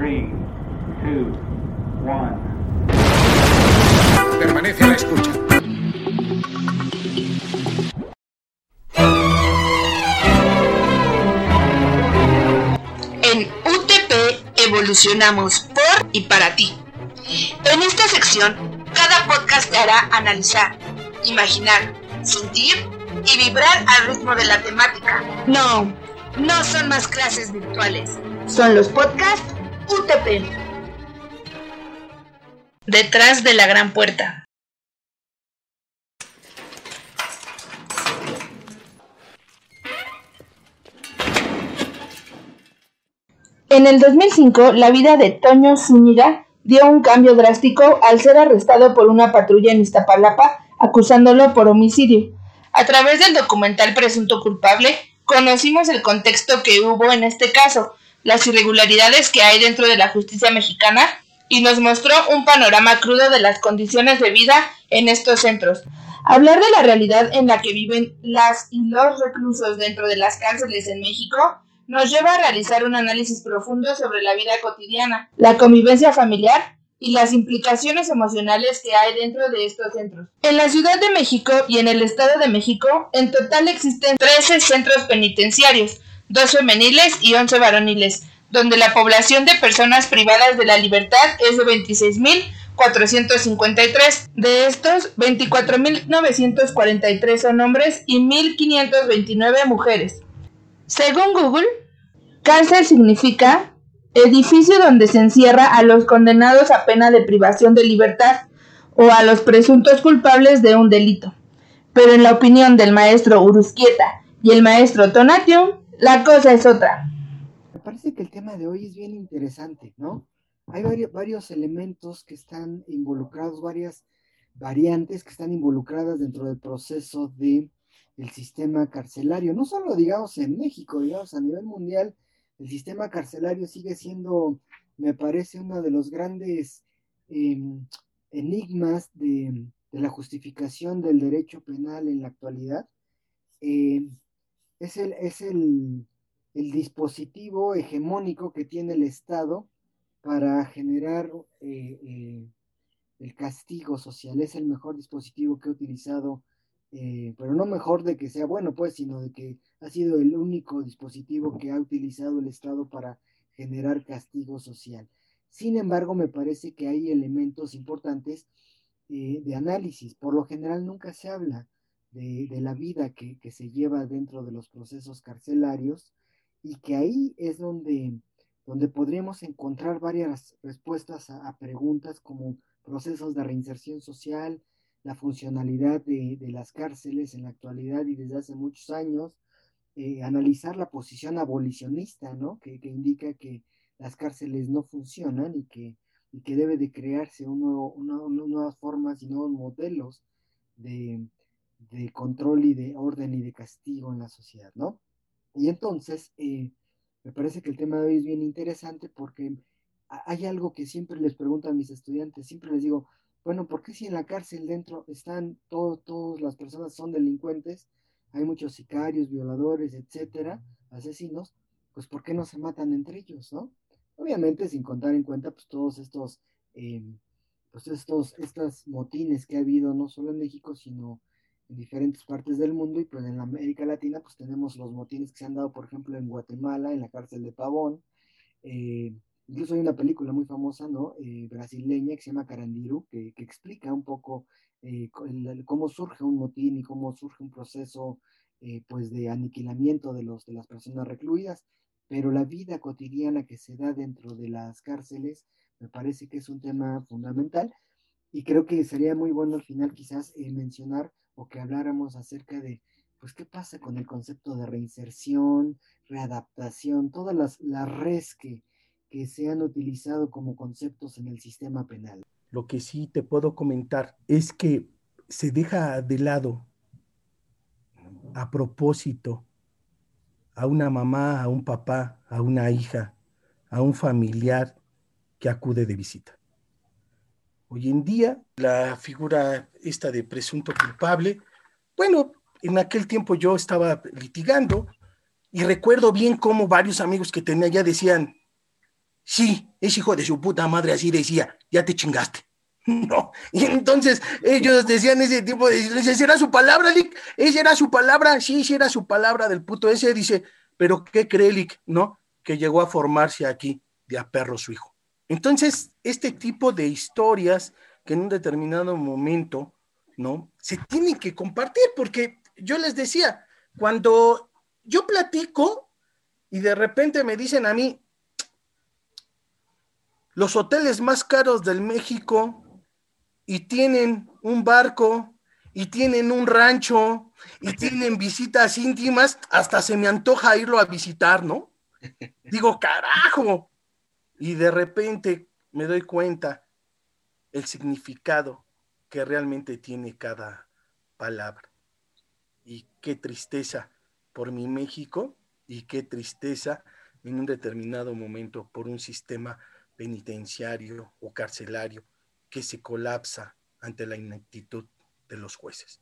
3, 2, 1. Permanece a la escucha. En UTP evolucionamos por y para ti. En esta sección, cada podcast te hará analizar, imaginar, sentir y vibrar al ritmo de la temática. No, no son más clases virtuales. Son los podcasts UTP. Detrás de la gran puerta. En el 2005, la vida de Toño Zúñiga dio un cambio drástico al ser arrestado por una patrulla en Iztapalapa acusándolo por homicidio. A través del documental Presunto Culpable, conocimos el contexto que hubo en este caso, las irregularidades que hay dentro de la justicia mexicana y nos mostró un panorama crudo de las condiciones de vida en estos centros. Hablar de la realidad en la que viven las y los reclusos dentro de las cárceles en México nos lleva a realizar un análisis profundo sobre la vida cotidiana, la convivencia familiar y las implicaciones emocionales que hay dentro de estos centros. En la Ciudad de México y en el Estado de México, en total existen 13 centros penitenciarios, 2 femeniles y 11 varoniles, donde la población de personas privadas de la libertad es de 26.453. De estos, 24.943 son hombres y 1.529 mujeres. Según Google, cárcel significa edificio donde se encierra a los condenados a pena de privación de libertad o a los presuntos culpables de un delito. Pero en la opinión del maestro Urusquieta y el maestro Tonatium, la cosa es otra. Me parece que el tema de hoy es bien interesante, ¿no? Hay varios, varios elementos que están involucrados, varias variantes que están involucradas dentro del proceso de el sistema carcelario, no solo digamos en México, digamos a nivel mundial, el sistema carcelario sigue siendo, me parece, uno de los grandes em, enigmas de, la justificación del derecho penal en la actualidad. Em, es el, es el, dispositivo hegemónico que tiene el Estado para generar eh, eh, el castigo social. Es el mejor dispositivo que ha utilizado eh, pero no mejor de que sea bueno, pues, sino de que ha sido el único dispositivo que ha utilizado el Estado para generar castigo social. Sin embargo, me parece que hay elementos importantes de análisis. Por lo general nunca se habla de, la vida que, se lleva dentro de los procesos carcelarios y que ahí es donde, donde podríamos encontrar varias respuestas a preguntas como procesos de reinserción social, la funcionalidad de, las cárceles en la actualidad y desde hace muchos años, eh, analizar la posición abolicionista, ¿no? Que, indica que las cárceles no funcionan y que, que debe de crearse nuevas formas y nuevos modelos de, control y de orden y de castigo en la sociedad, ¿no? Y entonces, eh, me parece que el tema de hoy es bien interesante porque hay algo que siempre les pregunto a mis estudiantes, siempre les digo, bueno, ¿por qué si en la cárcel dentro están todos, todas las personas son delincuentes, hay muchos sicarios, violadores, etcétera, asesinos, pues ¿por qué no se matan entre ellos, no? Obviamente sin contar en cuenta pues todos estos, em, pues estos, estas motines que ha habido no solo en México, sino en diferentes partes del mundo y pues en América Latina pues tenemos los motines que se han dado, por ejemplo, en Guatemala, en la cárcel de Pavón, eh, Incluso hay una película muy famosa, ¿no? Eh, brasileña que se llama Carandiru, que, explica un poco eh, cómo surge un motín y cómo surge un proceso eh, pues de aniquilamiento de, los, de las personas recluidas. Pero la vida cotidiana que se da dentro de las cárceles me parece que es un tema fundamental y creo que sería muy bueno al final quizás mencionar o que habláramos acerca de pues qué pasa con el concepto de reinserción, readaptación, todas las, las res que, que se han utilizado como conceptos en el sistema penal. Lo que sí te puedo comentar es que se deja de lado a propósito a una mamá, a un papá, a una hija, a un familiar que acude de visita. Hoy en día, la figura esta de presunto culpable, bueno, en aquel tiempo yo estaba litigando y recuerdo bien cómo varios amigos que tenía ya decían, Sí, ese hijo de su puta madre así decía, ya te chingaste. No, y entonces ellos decían ese tipo de, esa era su palabra, Lick, esa era su palabra, sí, esa era su palabra del puto ese, dice, pero ¿qué cree Lick? No, que llegó a formarse aquí de a perro su hijo. Entonces, este tipo de historias que en un determinado momento, ¿no? Se tienen que compartir, porque yo les decía, cuando yo platico y de repente me dicen a mí, los hoteles más caros del México y tienen un barco y tienen un rancho y tienen visitas íntimas, hasta se me antoja irlo a visitar, ¿no? Digo, carajo. Y de repente me doy cuenta el significado que realmente tiene cada palabra. Y qué tristeza por mi México y qué tristeza en un determinado momento por un sistema penitenciario o carcelario que se colapsa ante la ineptitud de los jueces.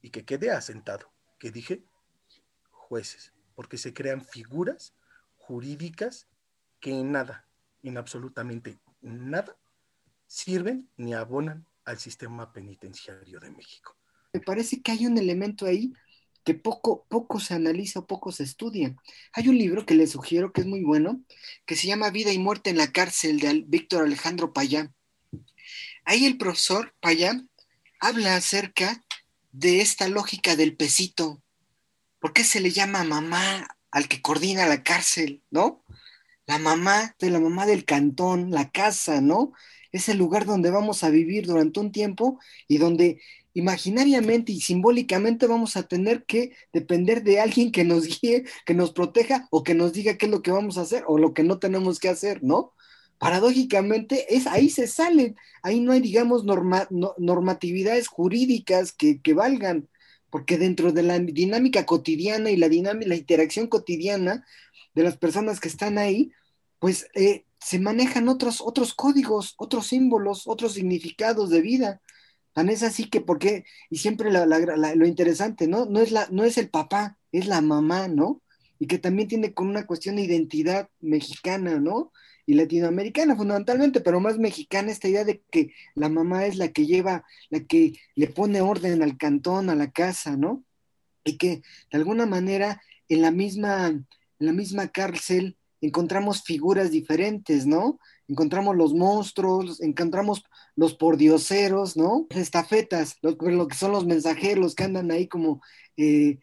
Y que quede asentado, que dije jueces, porque se crean figuras jurídicas que en nada, en absolutamente nada, sirven ni abonan al sistema penitenciario de México. Me parece que hay un elemento ahí que poco, poco se analiza o poco se estudia. Hay un libro que les sugiero que es muy bueno, que se llama Vida y Muerte en la cárcel de Víctor Alejandro Payán. Ahí el profesor Payán habla acerca de esta lógica del pesito. ¿Por qué se le llama mamá al que coordina la cárcel, no? La mamá de la mamá del cantón, la casa, ¿no? Es el lugar donde vamos a vivir durante un tiempo y donde imaginariamente y simbólicamente vamos a tener que depender de alguien que nos guíe, que nos proteja o que nos diga qué es lo que vamos a hacer o lo que no tenemos que hacer, ¿no? Paradójicamente, es, ahí se salen, ahí no hay, digamos, normatividades jurídicas que, valgan, porque dentro de la dinámica cotidiana y la, dinámica, la interacción cotidiana de las personas que están ahí, pues eh, se manejan otros, otros códigos, otros símbolos, otros significados de vida. Tan es así que porque, y siempre lo interesante, ¿no? No es, la, no es el papá, es la mamá, ¿no? Y que también tiene con una cuestión de identidad mexicana, ¿no? Y latinoamericana fundamentalmente, pero más mexicana esta idea de que la mamá es la que lleva, la que le pone orden al cantón, a la casa, ¿no? Y que de alguna manera en la misma, en la misma cárcel encontramos figuras diferentes, ¿no? encontramos los monstruos, encontramos los pordioseros, ¿no? Estafetas, lo, lo que son los mensajeros que andan ahí como eh,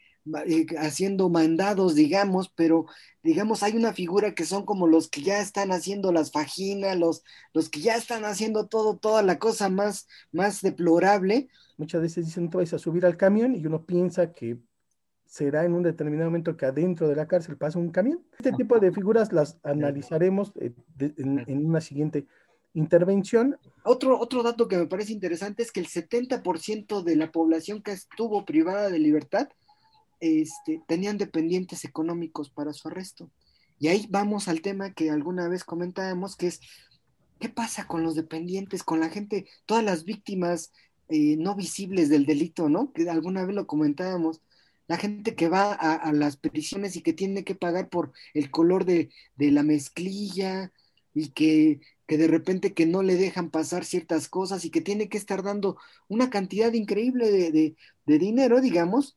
haciendo mandados, digamos, pero digamos, hay una figura que son como los que ya están haciendo las fajinas, los, los que ya están haciendo todo, toda la cosa más, más deplorable. Muchas veces dicen, tú vas a subir al camión y uno piensa que será en un determinado momento que adentro de la cárcel pasa un camión. Este tipo de figuras las analizaremos eh, en, una siguiente intervención. Otro, otro dato que me parece interesante es que el 70% de la población que estuvo privada de libertad este, tenían dependientes económicos para su arresto. Y ahí vamos al tema que alguna vez comentábamos, que es, ¿qué pasa con los dependientes, con la gente, todas las víctimas eh, no visibles del delito, ¿no? Que alguna vez lo comentábamos la gente que va a, las peticiones y que tiene que pagar por el color de, la mezclilla y que, de repente que no le dejan pasar ciertas cosas y que tiene que estar dando una cantidad increíble de, de dinero, digamos,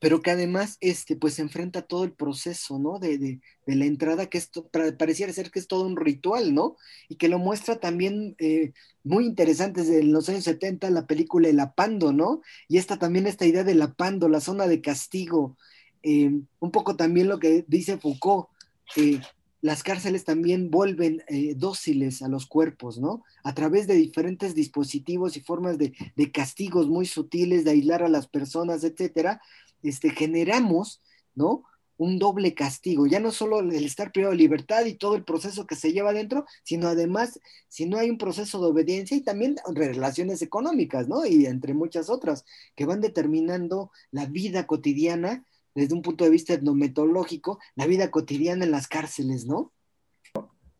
pero que además este, pues enfrenta todo el proceso, ¿no? De, de, de la entrada, que esto pareciera ser que es todo un ritual, ¿no? Y que lo muestra también eh, muy interesante desde los años 70 la película El Apando, ¿no? Y esta también esta idea del Apando, la zona de castigo, eh, un poco también lo que dice Foucault, eh, las cárceles también vuelven dóciles a los cuerpos, ¿no? A través de diferentes dispositivos y formas de, de castigos muy sutiles, de aislar a las personas, etcétera, este, generamos, ¿no? Un doble castigo, ya no solo el estar privado de libertad y todo el proceso que se lleva adentro, sino además, si no hay un proceso de obediencia y también relaciones económicas, ¿no? Y entre muchas otras, que van determinando la vida cotidiana desde un punto de vista etnometológico, la vida cotidiana en las cárceles, ¿no?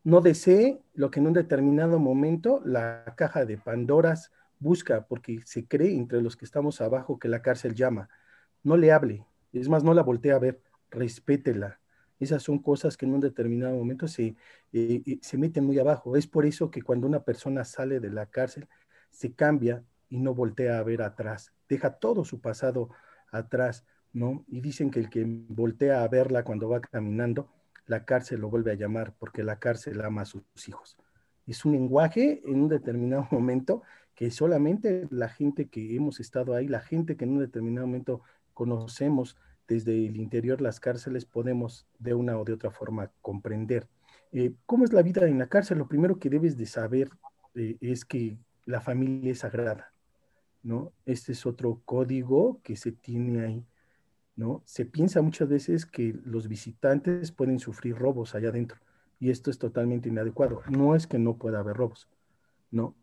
No desee lo que en un determinado momento la caja de Pandoras busca, porque se cree entre los que estamos abajo que la cárcel llama no le hable, es más, no la voltee a ver, respétela. Esas son cosas que en un determinado momento se, eh, eh, se meten muy abajo. Es por eso que cuando una persona sale de la cárcel, se cambia y no voltea a ver atrás, deja todo su pasado atrás, ¿no? Y dicen que el que voltea a verla cuando va caminando, la cárcel lo vuelve a llamar porque la cárcel ama a sus hijos. Es un lenguaje en un determinado momento que solamente la gente que hemos estado ahí, la gente que en un determinado momento conocemos desde el interior las cárceles, podemos de una o de otra forma comprender. Eh, ¿Cómo es la vida en la cárcel? Lo primero que debes de saber eh, es que la familia es sagrada, ¿no? Este es otro código que se tiene ahí, ¿no? Se piensa muchas veces que los visitantes pueden sufrir robos allá adentro y esto es totalmente inadecuado. No es que no pueda haber robos, ¿no?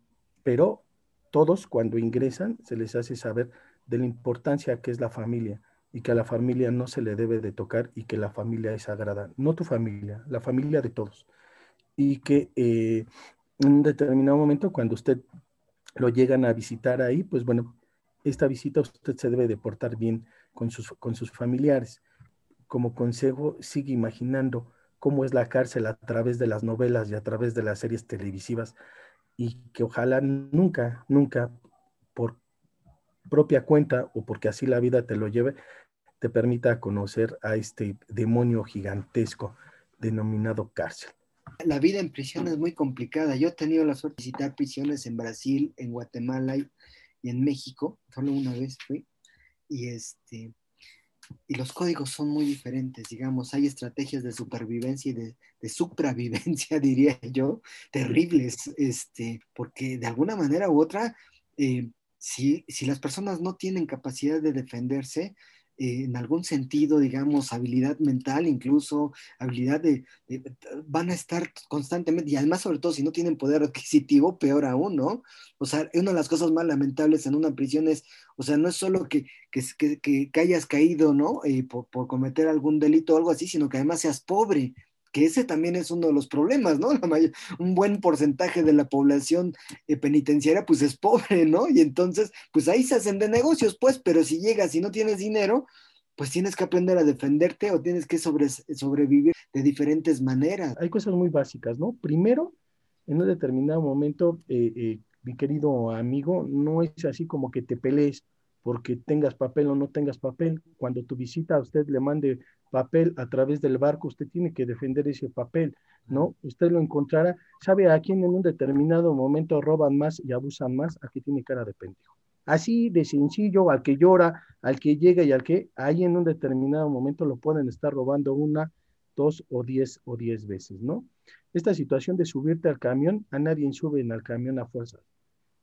Pero todos cuando ingresan se les hace saber de la importancia que es la familia y que a la familia no se le debe de tocar y que la familia es sagrada, no tu familia, la familia de todos. Y que eh, en un determinado momento cuando usted lo llegan a visitar ahí, pues bueno, esta visita usted se debe de portar bien con sus, con sus familiares. Como consejo, sigue imaginando cómo es la cárcel a través de las novelas y a través de las series televisivas y que ojalá nunca, nunca propia cuenta o porque así la vida te lo lleve, te permita conocer a este demonio gigantesco denominado cárcel. La vida en prisión es muy complicada. Yo he tenido la suerte de visitar prisiones en Brasil, en Guatemala y, en México. Solo una vez fui. Y, este, y los códigos son muy diferentes, digamos. Hay estrategias de supervivencia y de, de supravivencia, diría yo, terribles, este, porque de alguna manera u otra, eh, si, si las personas no tienen capacidad de defenderse, eh, en algún sentido, digamos, habilidad mental, incluso habilidad de, van a estar constantemente, y además sobre todo si no tienen poder adquisitivo, peor aún, ¿no? O sea, una de las cosas más lamentables en una prisión es, o sea, no es solo que, que, que, hayas caído, ¿no? Eh, por, por cometer algún delito o algo así, sino que además seas pobre que ese también es uno de los problemas, ¿no? un buen porcentaje de la población eh, penitenciaria pues es pobre, ¿no? Y entonces, pues ahí se hacen de negocios, pues, pero si llegas y no tienes dinero, pues tienes que aprender a defenderte o tienes que sobrevivir de diferentes maneras. Hay cosas muy básicas, ¿no? Primero, en un determinado momento, eh, eh, mi querido amigo, no es así como que te pelees porque tengas papel o no tengas papel. Cuando tu visita a usted le mande papel a través del barco, usted tiene que defender ese papel, ¿no? Usted lo encontrará, sabe a quién en un determinado momento roban más y abusan más, aquí tiene cara de pendejo. Así de sencillo, al que llora, al que llega y al que ahí en un determinado momento lo pueden estar robando una, dos o diez o diez veces, ¿no? Esta situación de subirte al camión, a nadie sube en el camión a fuerza.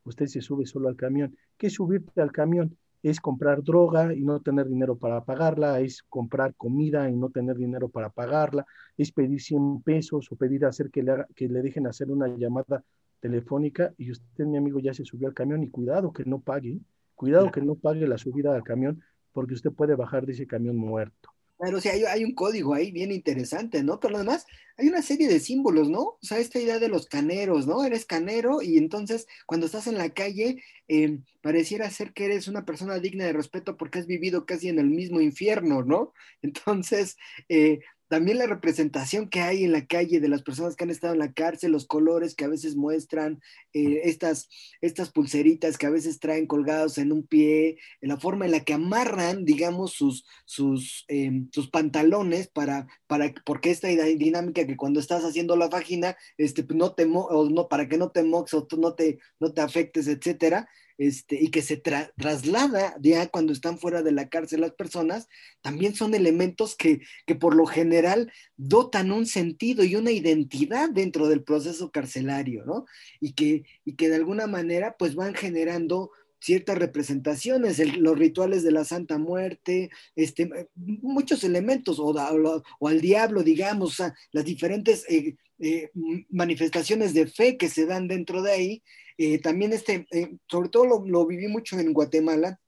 Usted se sube solo al camión. ¿Qué es subirte al camión? Es comprar droga y no tener dinero para pagarla, es comprar comida y no tener dinero para pagarla, es pedir 100 pesos o pedir hacer que le, que le dejen hacer una llamada telefónica y usted, mi amigo, ya se subió al camión y cuidado que no pague, cuidado que no pague la subida al camión porque usted puede bajar de ese camión muerto. Claro, o hay, un código ahí bien interesante, ¿no? Pero además hay una serie de símbolos, ¿no? O sea, esta idea de los caneros, ¿no? Eres canero y entonces cuando estás en la calle em, pareciera ser que eres una persona digna de respeto porque has vivido casi en el mismo infierno, ¿no? Entonces, eh, también la representación que hay en la calle de las personas que han estado en la cárcel, los colores que a veces muestran, eh, estas, estas pulseritas que a veces traen colgados en un pie, la forma en la que amarran, digamos, sus, sus, em, sus pantalones para, para, porque esta dinámica que cuando estás haciendo la vagina, este, no te, o no, para que no te mox o no te, no te afectes, etcétera, este, y que se traslada ya cuando están fuera de la cárcel las personas, también son elementos que, que, por lo general dotan un sentido y una identidad dentro del proceso carcelario, ¿no? Y que, y que de alguna manera pues van generando ciertas representaciones, los rituales de la Santa Muerte, este, muchos elementos, o, o, al diablo, digamos, las diferentes eh, eh, manifestaciones de fe que se dan dentro de ahí, eh, también este, eh, sobre todo lo, viví mucho en Guatemala.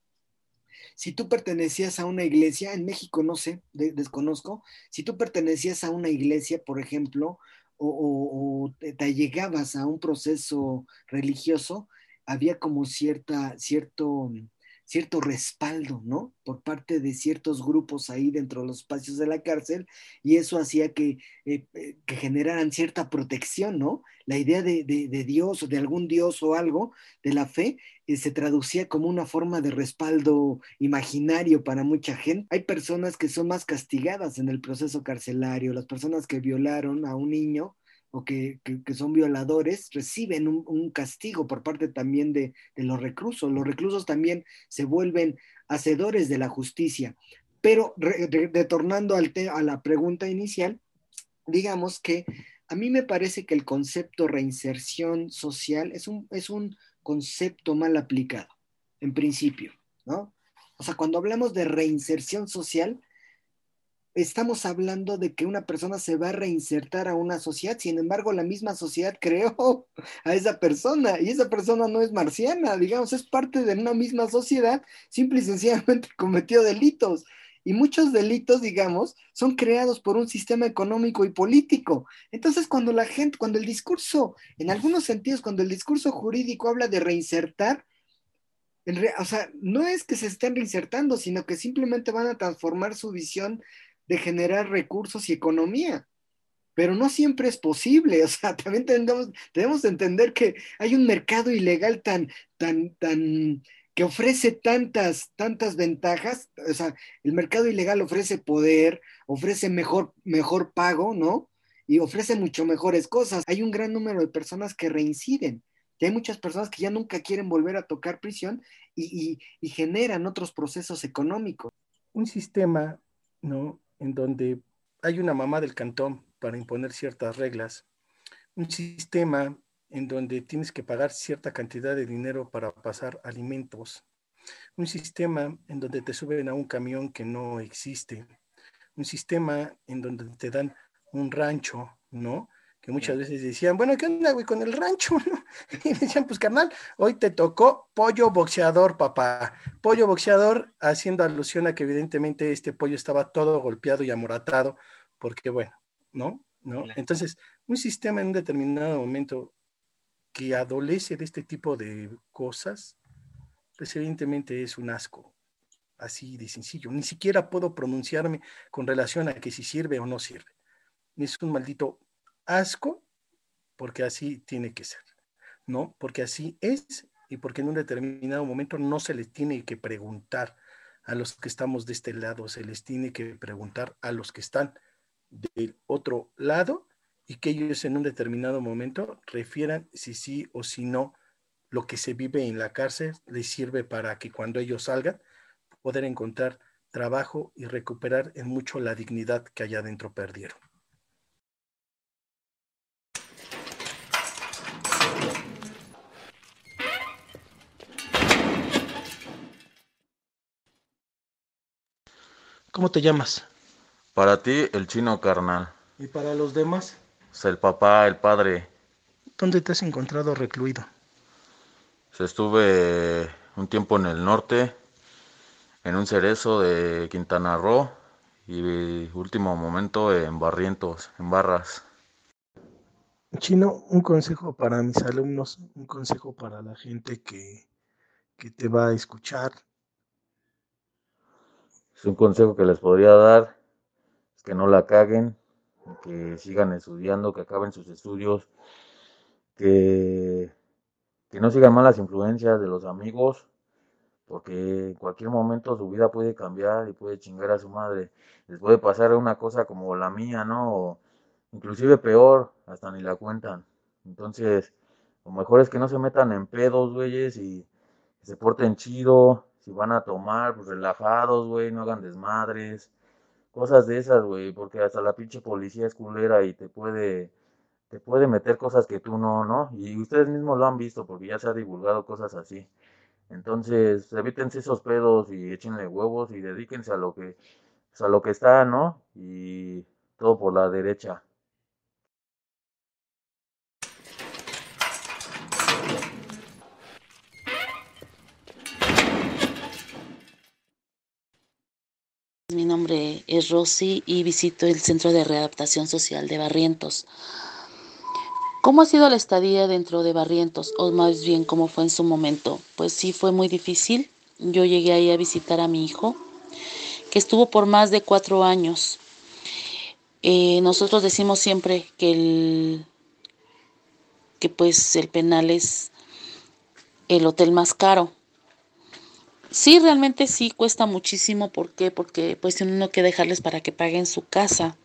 Si tú pertenecías a una iglesia, en México no sé, desconozco, si tú pertenecías a una iglesia, por ejemplo, o, te, llegabas a un proceso religioso, había como cierta, cierto, cierto respaldo, ¿no? Por parte de ciertos grupos ahí dentro de los espacios de la cárcel y eso hacía que, eh, eh, que generaran cierta protección, ¿no? La idea de, Dios o de algún Dios o algo de la fe eh, se traducía como una forma de respaldo imaginario para mucha gente. Hay personas que son más castigadas en el proceso carcelario, las personas que violaron a un niño o que, son violadores reciben un, castigo por parte también de, los reclusos. Los reclusos también se vuelven hacedores de la justicia. Pero retornando al a la pregunta inicial, digamos que a mí me parece que el concepto reinserción social es un, es un concepto mal aplicado, en principio, ¿no? O sea, cuando hablamos de reinserción social, estamos hablando de que una persona se va a reinsertar a una sociedad, sin embargo la misma sociedad creó a esa persona y esa persona no es marciana, digamos, es parte de una misma sociedad, simple y sencillamente cometió delitos. Y muchos delitos, digamos, son creados por un sistema económico y político. Entonces, cuando la gente, cuando el discurso, en algunos sentidos, cuando el discurso jurídico habla de reinsertar, o sea, no es que se estén reinsertando, sino que simplemente van a transformar su visión de generar recursos y economía. Pero no siempre es posible, o sea, también tenemos, debemos entender que hay un mercado ilegal tan, tan, tan, que ofrece tantas, tantas ventajas, o sea, el mercado ilegal ofrece poder, ofrece mejor, mejor pago, ¿no? Y ofrece mucho mejores cosas. Hay un gran número de personas que reinciden. Y hay muchas personas que ya nunca quieren volver a tocar prisión y, y generan otros procesos económicos. Un sistema, ¿no? En donde hay una mamá del cantón para imponer ciertas reglas, un sistema en donde tienes que pagar cierta cantidad de dinero para pasar alimentos, un sistema en donde te suben a un camión que no existe, un sistema en donde te dan un rancho, ¿no? Que muchas veces decían, bueno, ¿qué onda, güey, con el rancho? Y decían, pues carnal, hoy te tocó pollo boxeador, papá. Pollo boxeador, haciendo alusión a que evidentemente este pollo estaba todo golpeado y amoratado, porque bueno, ¿no? ¿No? Entonces, un sistema en un determinado momento que adolece de este tipo de cosas, pues evidentemente es un asco, así de sencillo. Ni siquiera puedo pronunciarme con relación a que si sirve o no sirve. Es un maldito asco porque así tiene que ser, ¿no? Porque así es y porque en un determinado momento no se les tiene que preguntar a los que estamos de este lado, se les tiene que preguntar a los que están del otro lado y que ellos en un determinado momento refieran si sí o si no lo que se vive en la cárcel les sirve para que cuando ellos salgan poder encontrar trabajo y recuperar en mucho la dignidad que allá adentro perdieron. ¿Cómo te llamas? Para ti, el chino carnal. ¿Y para los demás? Pues el papá, el padre. ¿Dónde te has encontrado recluido? Estuve un tiempo en el norte, en un cerezo de Quintana Roo y último momento en Barrientos, en Barras. Chino, un consejo para mis alumnos, un consejo para la gente que, que te va a escuchar, es un consejo que les podría dar, es que no la caguen, que sigan estudiando, que acaben sus estudios, que, que no sigan malas influencias de los amigos, porque en cualquier momento su vida puede cambiar y puede chingar a su madre. Les puede pasar una cosa como la mía, ¿no? O inclusive peor, hasta ni la cuentan. Entonces, lo mejor es que no se metan en pedos, güeyes, y se porten chido, si van a tomar, pues relajados, güey, no hagan desmadres, cosas de esas, güey, porque hasta la pinche policía es culera y te puede, te puede meter cosas que tú no, ¿no? Y ustedes mismos lo han visto porque ya se ha divulgado cosas así. Entonces, evítense esos pedos y échenle huevos y dedíquense a lo que, pues, a lo que está, ¿no? Y todo por la derecha. Mi nombre es Rosy y visito el Centro de Readaptación Social de Barrientos. ¿Cómo ha sido la estadía dentro de Barrientos? O más bien, ¿cómo fue en su momento? Pues sí, fue muy difícil. yo llegué ahí a visitar a mi hijo, que estuvo por más de cuatro años. Eh, nosotros decimos siempre que el que pues el penal es el hotel más caro. Sí, realmente sí cuesta muchísimo. ¿Por qué? Porque pues tiene uno que dejarles para que paguen su casa.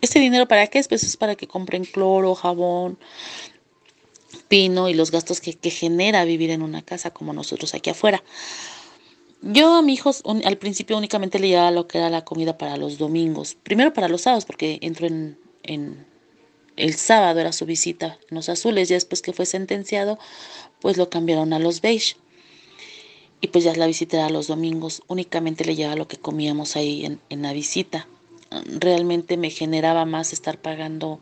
¿Este dinero para qué es? Pues es para que compren cloro, jabón, pino y los gastos que, que genera vivir en una casa como nosotros aquí afuera. Yo a mi hijo al principio únicamente le llevaba lo que era la comida para los domingos. Primero para los sábados, porque entró en, en el sábado era su visita en los azules, ya después que fue sentenciado, pues lo cambiaron a los beige. Y pues ya la visita era los domingos, únicamente le llevaba lo que comíamos ahí en, en la visita. Realmente me generaba más estar pagando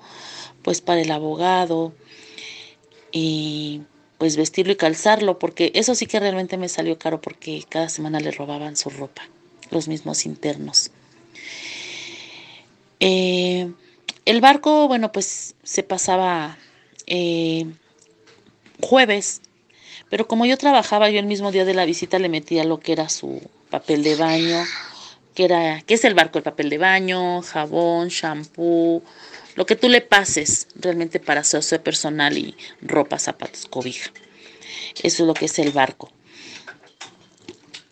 pues para el abogado y pues vestirlo y calzarlo, porque eso sí que realmente me salió caro porque cada semana le robaban su ropa, los mismos internos. Eh, el barco, bueno, pues se pasaba eh, jueves, pero como yo trabajaba, yo el mismo día de la visita le metía lo que era su papel de baño, que era, ¿qué es el barco? El papel de baño, jabón, shampoo, lo que tú le pases realmente para su uso personal y ropa, zapatos, cobija. Eso es lo que es el barco.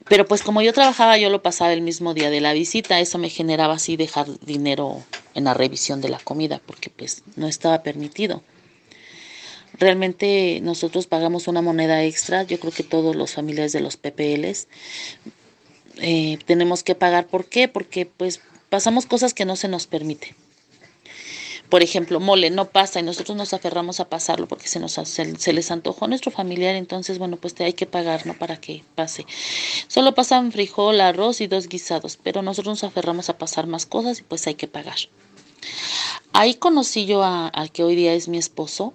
Pero pues como yo trabajaba, yo lo pasaba el mismo día de la visita, eso me generaba así dejar dinero en la revisión de la comida, porque pues no estaba permitido. Realmente nosotros pagamos una moneda extra, yo creo que todos los familiares de los PPLs eh, tenemos que pagar. ¿Por qué? Porque pues pasamos cosas que no se nos permite por ejemplo, mole no pasa y nosotros nos aferramos a pasarlo porque se nos se, les antojó a nuestro familiar, entonces bueno, pues te hay que pagar, ¿no? Para que pase. Solo pasan frijol, arroz y dos guisados, pero nosotros nos aferramos a pasar más cosas y pues hay que pagar. Ahí conocí yo al que hoy día es mi esposo.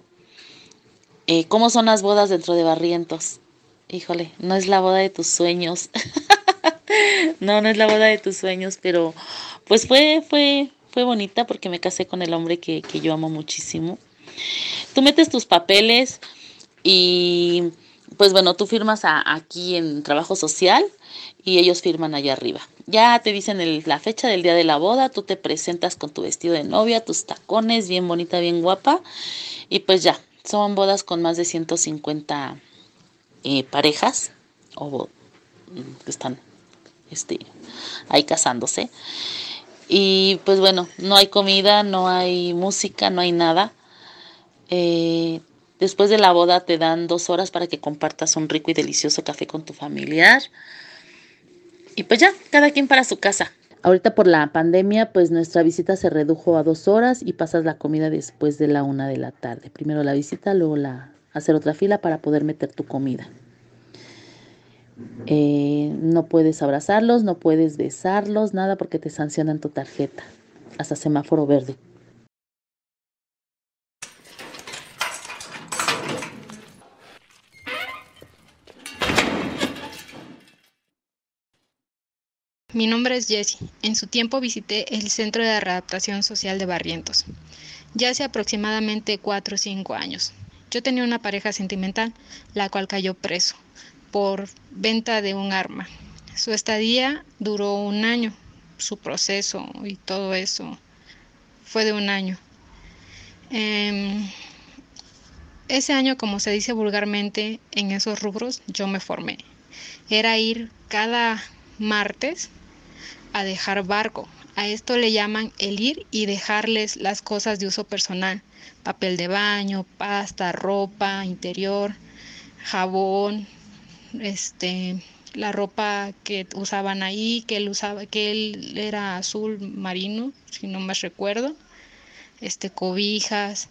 Eh, ¿Cómo son las bodas dentro de Barrientos? Híjole, no es la boda de tus sueños. no, no es la boda de tus sueños, pero pues fue, fue, fue bonita porque me casé con el hombre que, yo amo muchísimo. Tú metes tus papeles y pues bueno, tú firmas aquí en trabajo social y ellos firman allá arriba. Ya te dicen la fecha del día de la boda, tú te presentas con tu vestido de novia, tus tacones, bien bonita, bien guapa. Y pues ya, son bodas con más de 150 eh, parejas o que están este, ahí casándose. Y pues bueno, no hay comida, no hay música, no hay nada. Eh, después de la boda te dan dos horas para que compartas un rico y delicioso café con tu familiar. Y pues ya, cada quien para su casa. Ahorita por la pandemia, pues nuestra visita se redujo a dos horas y pasas la comida después de la una de la tarde. Primero la visita, luego la hacer otra fila para poder meter tu comida. Eh, no puedes abrazarlos, no puedes besarlos, nada porque te sancionan tu tarjeta. Hasta semáforo verde. Mi nombre es Jessie. En su tiempo visité el Centro de Readaptación Social de Barrientos. Ya hace aproximadamente 4 o 5 años. Yo tenía una pareja sentimental, la cual cayó preso por venta de un arma. Su estadía duró un año, su proceso y todo eso fue de un año. Em, ese año, como se dice vulgarmente en esos rubros, yo me formé. Era ir cada martes a dejar barco. A esto le llaman el ir y dejarles las cosas de uso personal. Papel de baño, pasta, ropa interior, jabón, este, la ropa que usaban ahí, que él usaba, que él era azul marino, si no me recuerdo, este, cobijas.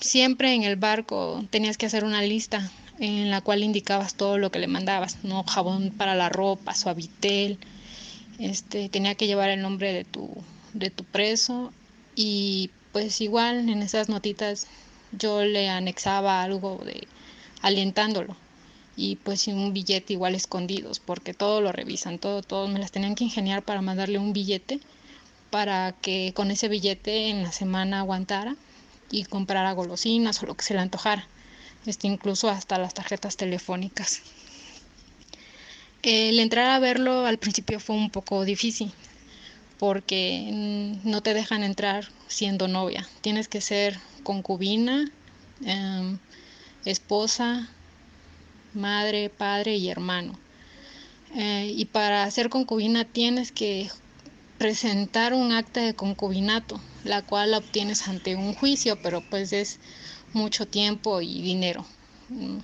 Siempre en el barco tenías que hacer una lista en la cual indicabas todo lo que le mandabas, no jabón para la ropa, suavitel, este, tenía que llevar el nombre de tu, de tu preso y pues igual en esas notitas yo le anexaba algo de alientándolo y pues un billete igual escondidos, porque todo lo revisan, todo, todo, me las tenían que ingeniar para mandarle un billete para que con ese billete en la semana aguantara y comprara golosinas o lo que se le antojara, este, incluso hasta las tarjetas telefónicas. El entrar a verlo al principio fue un poco difícil porque no te dejan entrar siendo novia. Tienes que ser concubina, em, esposa, madre, padre y hermano. Eh, y para ser concubina tienes que presentar un acta de concubinato, la cual la obtienes ante un juicio, pero pues es mucho tiempo y dinero. Mm.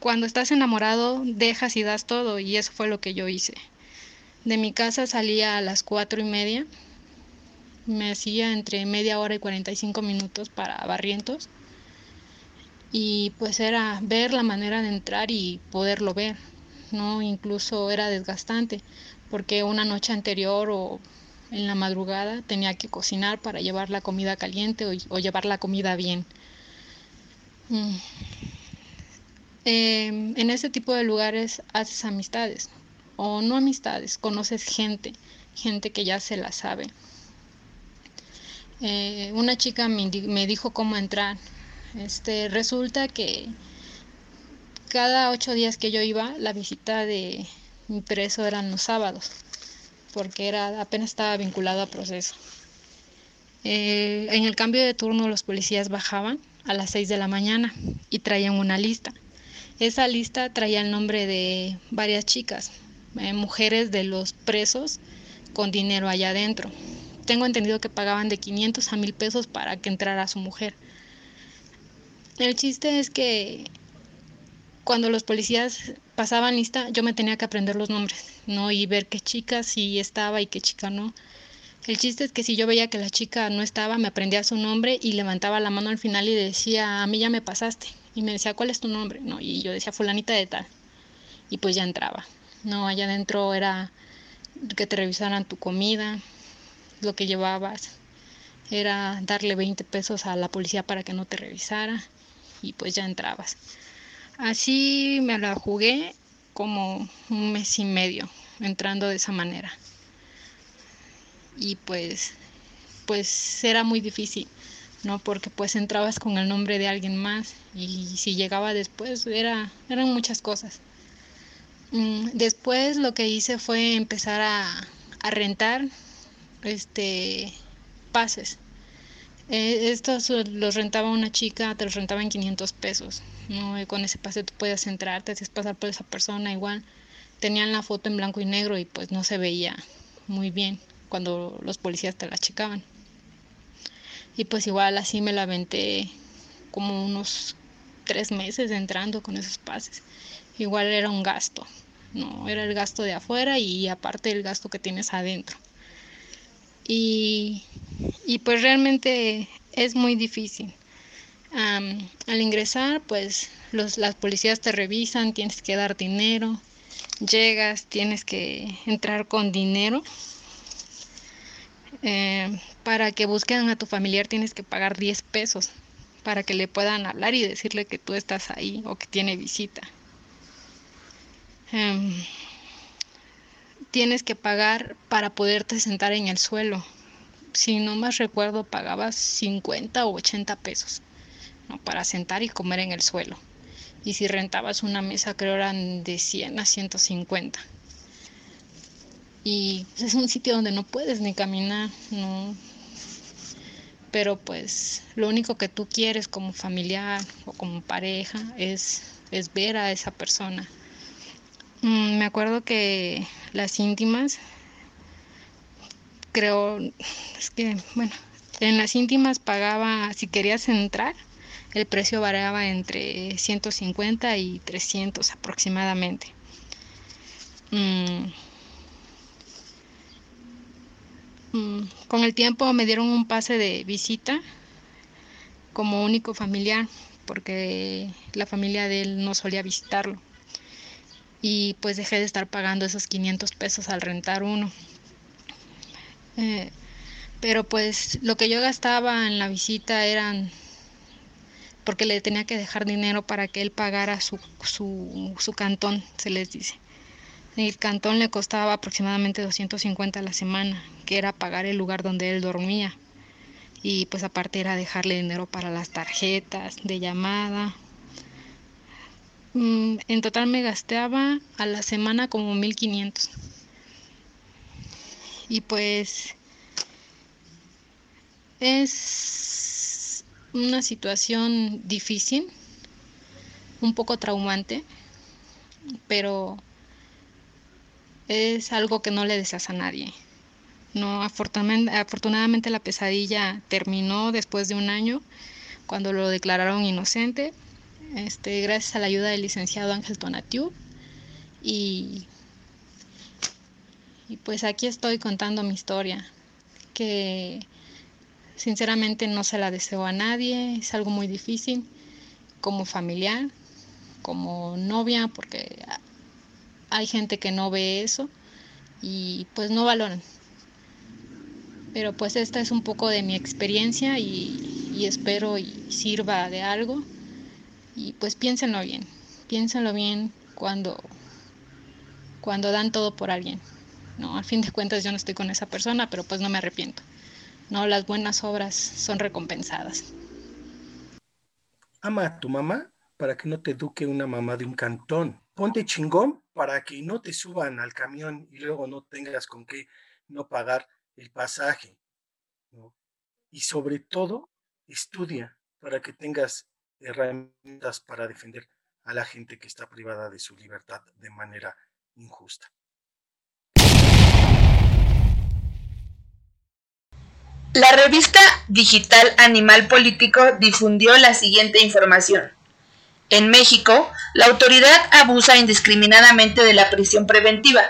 Cuando estás enamorado, dejas y das todo, y eso fue lo que yo hice. De mi casa salía a las cuatro y media, me hacía entre media hora y 45 minutos para Barrientos, y pues era ver la manera de entrar y poderlo ver, ¿no? Incluso era desgastante, porque una noche anterior o en la madrugada tenía que cocinar para llevar la comida caliente o, llevar la comida bien. Mm. Em, en ese tipo de lugares haces amistades, o no amistades, conoces gente, gente que ya se la sabe. Eh, una chica me, dijo cómo entrar. Este, resulta que cada ocho días que yo iba, la visita de mi preso eran los sábados porque era, apenas estaba vinculado a proceso. Eh, en el cambio de turno los policías bajaban a las 6 de la mañana y traían una lista. Esa lista traía el nombre de varias chicas, eh, mujeres de los presos con dinero allá adentro. Tengo entendido que pagaban de 500 a 1000 pesos para que entrara su mujer. El chiste es que cuando los policías pasaban lista, yo me tenía que aprender los nombres, ¿no? Y ver qué chica sí estaba y qué chica no. El chiste es que si yo veía que la chica no estaba, me aprendía su nombre y levantaba la mano al final y decía, a mí ya me pasaste. Y me decía, ¿cuál es tu nombre? No, y yo decía, fulanita de tal. Y pues ya entraba. No, allá adentro era que te revisaran tu comida, lo que llevabas. Era darle 20 pesos a la policía para que no te revisara y pues ya entrabas. Así me la jugué como un mes y medio, entrando de esa manera. Y pues, pues era muy difícil, ¿no? Porque pues entrabas con el nombre de alguien más y si llegaba después era, eran muchas cosas. Mm, después lo que hice fue empezar a, a rentar este pases eh, estos los rentaba una chica, te los rentaba en 500 pesos. ¿no? con ese pase tú podías entrar, te hacías pasar por esa persona igual. Tenían la foto en blanco y negro y pues no se veía muy bien cuando los policías te la checaban. Y pues igual así me la aventé como unos tres meses entrando con esos pases. Igual era un gasto, no era el gasto de afuera y aparte el gasto que tienes adentro. Y y pues realmente es muy difícil. al ingresar, pues los, las policías te revisan, tienes que dar dinero, llegas, tienes que entrar con dinero. Eh, para que busquen a tu familiar tienes que pagar 10 pesos para que le puedan hablar y decirle que tú estás ahí o que tiene visita. Em, tienes que pagar para poderte sentar en el suelo si no más recuerdo, pagabas 50 o 80 pesos para sentar y comer en el suelo. Y si rentabas una mesa, creo eran de 100 a 150. Y es un sitio donde no puedes ni caminar, no. Pero pues lo único que tú quieres como familiar o como pareja es, es ver a esa persona. Mm, me acuerdo que las íntimas creo, es que, bueno, en las íntimas pagaba, si querías entrar, el precio variaba entre 150 y 300 aproximadamente. Mm. Mm, con el tiempo me dieron un pase de visita como único familiar, porque la familia de él no solía visitarlo. Y pues dejé de estar pagando esos 500 pesos al rentar uno. Eh, pero pues lo que yo gastaba en la visita eran porque le tenía que dejar dinero para que él pagara su, su, su cantón, se les dice. El cantón le costaba aproximadamente 250 a la semana, que era pagar el lugar donde él dormía. Y pues aparte era dejarle dinero para las tarjetas de llamada, Mm, en total me gastaba a la semana como 1500. Y pues es una situación difícil, un poco traumante, pero es algo que no le deshace a nadie. No, afortunadamente, afortunadamente la pesadilla terminó después de un año, cuando lo declararon inocente, este, gracias a la ayuda del licenciado Ángel Tonatiu. Y, y pues aquí estoy contando mi historia, que sinceramente no se la deseo a nadie, es algo muy difícil como familiar, como novia, porque hay gente que no ve eso y pues no valoran. Pero pues esta es un poco de mi experiencia y, espero y sirva de algo. Y pues piénsenlo bien, piénsenlo bien cuando, cuando dan todo por alguien. No, al fin de cuentas yo no estoy con esa persona, pero pues no me arrepiento. No, las buenas obras son recompensadas. Ama a tu mamá para que no te eduque una mamá de un cantón. Ponte chingón para que no te suban al camión y luego no tengas con qué no pagar el pasaje. Y sobre todo, estudia para que tengas herramientas para defender a la gente que está privada de su libertad de manera injusta. La revista digital Animal Político difundió la siguiente información. En México, la autoridad abusa indiscriminadamente de la prisión preventiva.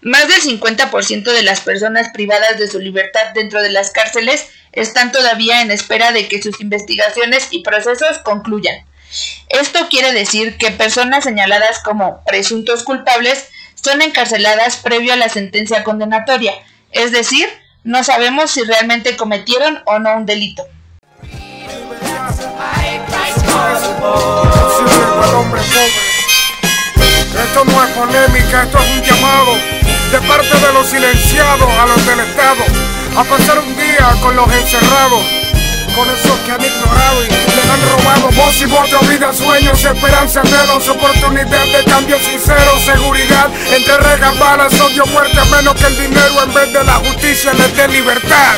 Más del 50% de las personas privadas de su libertad dentro de las cárceles están todavía en espera de que sus investigaciones y procesos concluyan. Esto quiere decir que personas señaladas como presuntos culpables son encarceladas previo a la sentencia condenatoria, es decir, no sabemos si realmente cometieron o no un delito. Esto no es polémica, esto es un llamado de parte de los silenciados a los del Estado a pasar un día con los encerrados, con esos que han ignorado y le han robado voz y voto, vida, sueños, esperanza, anhelos, oportunidad de cambio sincero, seguridad, entre regas, balas, odio, muerte, menos que el dinero en vez de la justicia les dé libertad.